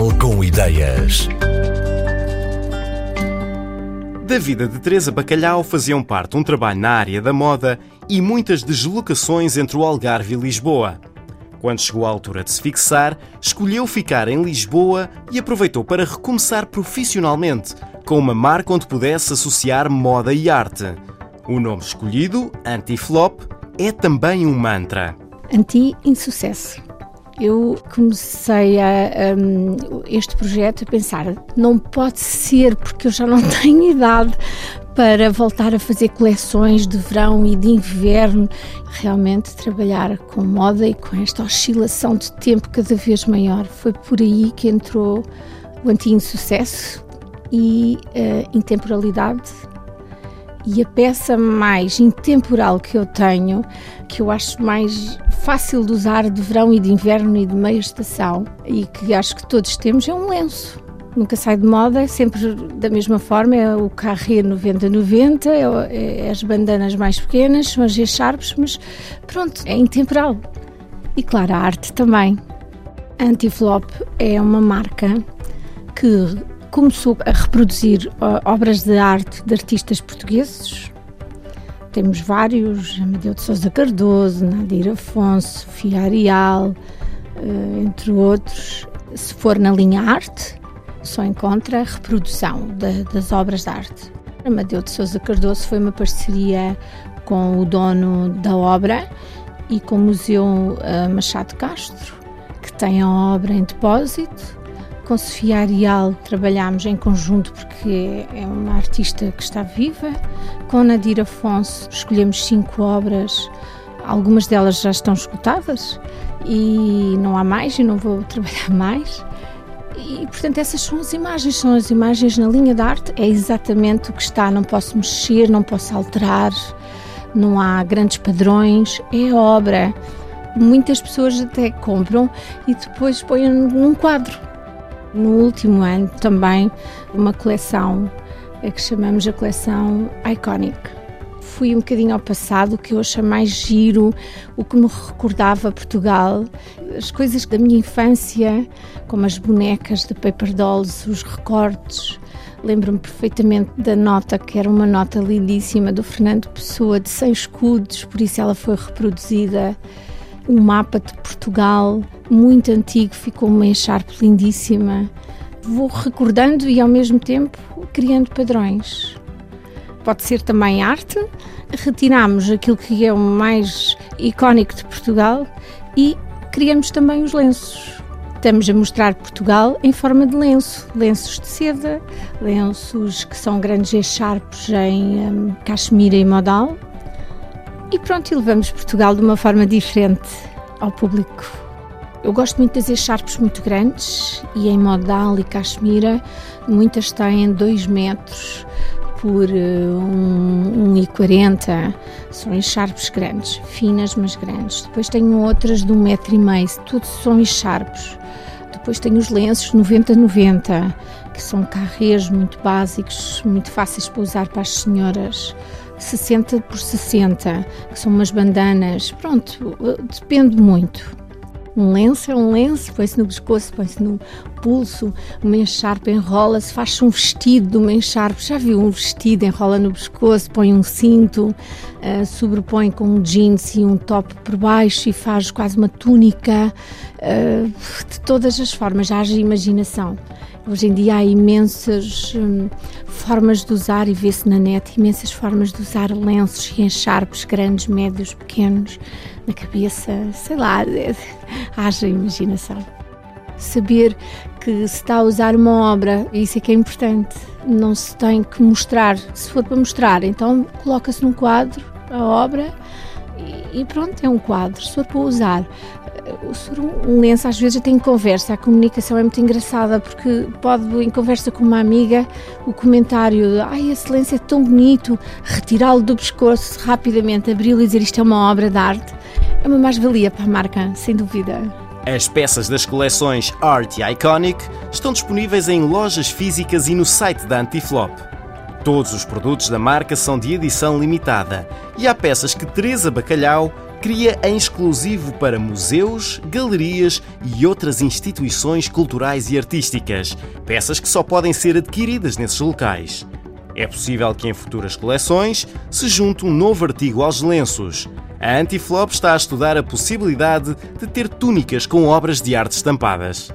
Jornal com Ideias. Da vida de Teresa Bacalhau faziam parte um trabalho na área da moda e muitas deslocações entre o Algarve e Lisboa. Quando chegou a altura de se fixar, escolheu ficar em Lisboa e aproveitou para recomeçar profissionalmente, com uma marca onde pudesse associar moda e arte. O nome escolhido, Anti-Flop, é também um mantra. Anti-insucesso eu comecei a, um, este projeto a pensar, não pode ser porque eu já não tenho idade para voltar a fazer coleções de verão e de inverno, realmente trabalhar com moda e com esta oscilação de tempo cada vez maior. Foi por aí que entrou o anti-insucesso e a intemporalidade e a peça mais intemporal que eu tenho, que eu acho mais fácil de usar de verão e de inverno e de meia estação e que acho que todos temos, é um lenço. Nunca sai de moda, é sempre da mesma forma, é o carré 90-90, é, é, as bandanas mais pequenas, são as G-Sharps, mas pronto, é intemporal. E claro, a arte também. Antiflop é uma marca que começou a reproduzir uh, obras de arte de artistas portugueses. Temos vários, Amadeu de Sousa Cardoso, Nadir Afonso, Sofia Arial, uh, entre outros. Se for na linha arte, só encontra reprodução de, das obras de arte. Amadeu de Sousa Cardoso foi uma parceria com o dono da obra e com o Museu uh, Machado Castro, que tem a obra em depósito com Sofia Arial trabalhámos em conjunto porque é uma artista que está viva. Com Nadir Afonso escolhemos cinco obras, algumas delas já estão esgotadas e não há mais e não vou trabalhar mais. E portanto, essas são as imagens, são as imagens na linha de arte, é exatamente o que está, não posso mexer, não posso alterar, não há grandes padrões, é obra. Muitas pessoas até compram e depois põem num quadro no último ano também uma coleção que chamamos a coleção Iconic. Fui um bocadinho ao passado, o que eu achei mais giro, o que me recordava Portugal, as coisas da minha infância, como as bonecas de Paper Dolls, os recortes. Lembro-me perfeitamente da nota, que era uma nota lindíssima do Fernando Pessoa, de 100 escudos, por isso ela foi reproduzida um mapa de Portugal muito antigo, ficou uma encharpe lindíssima. Vou recordando e ao mesmo tempo criando padrões. Pode ser também arte. Retiramos aquilo que é o mais icónico de Portugal e criamos também os lenços. Estamos a mostrar Portugal em forma de lenço, lenços de seda, lenços que são grandes echarpes em um, cachemira e modal, e pronto, e levamos Portugal de uma forma diferente ao público. Eu gosto muito de fazer charpes muito grandes e em modal e cachemira, muitas têm 2 metros por 1,40 uh, um, são encharpes grandes, finas mas grandes. Depois tenho outras de um metro e meio, tudo são encharpes. Depois tenho os lenços 90-90, que são carrês muito básicos, muito fáceis para usar para as senhoras. 60 por 60, que são umas bandanas. Pronto, depende muito. Um lenço é um lenço, põe-se no pescoço, põe-se no pulso, uma encharpe enrola-se, faz-se um vestido de uma encharpe. Já viu um vestido, enrola no pescoço, põe um cinto, uh, sobrepõe com um jeans e um top por baixo e faz quase uma túnica. Uh, de todas as formas, haja imaginação. Hoje em dia há imensas hum, formas de usar, e vê-se na net, imensas formas de usar lenços e encharpes grandes, médios, pequenos, na cabeça, sei lá, haja imaginação. Saber que se está a usar uma obra, isso é que é importante, não se tem que mostrar. Se for para mostrar, então coloca-se num quadro a obra e pronto, é um quadro. Se for para usar, sobre um lenço às vezes tem conversa, a comunicação é muito engraçada porque pode em conversa com uma amiga o comentário ai esse lenço é tão bonito, retirá-lo do pescoço rapidamente, abri-lo e dizer isto é uma obra de arte, é uma mais-valia para a marca, sem dúvida. As peças das coleções Art e Iconic estão disponíveis em lojas físicas e no site da Antiflop. Todos os produtos da marca são de edição limitada e há peças que Teresa Bacalhau cria em exclusivo para museus, galerias e outras instituições culturais e artísticas, peças que só podem ser adquiridas nesses locais. É possível que em futuras coleções se junte um novo artigo aos lenços. A Antiflop está a estudar a possibilidade de ter túnicas com obras de arte estampadas.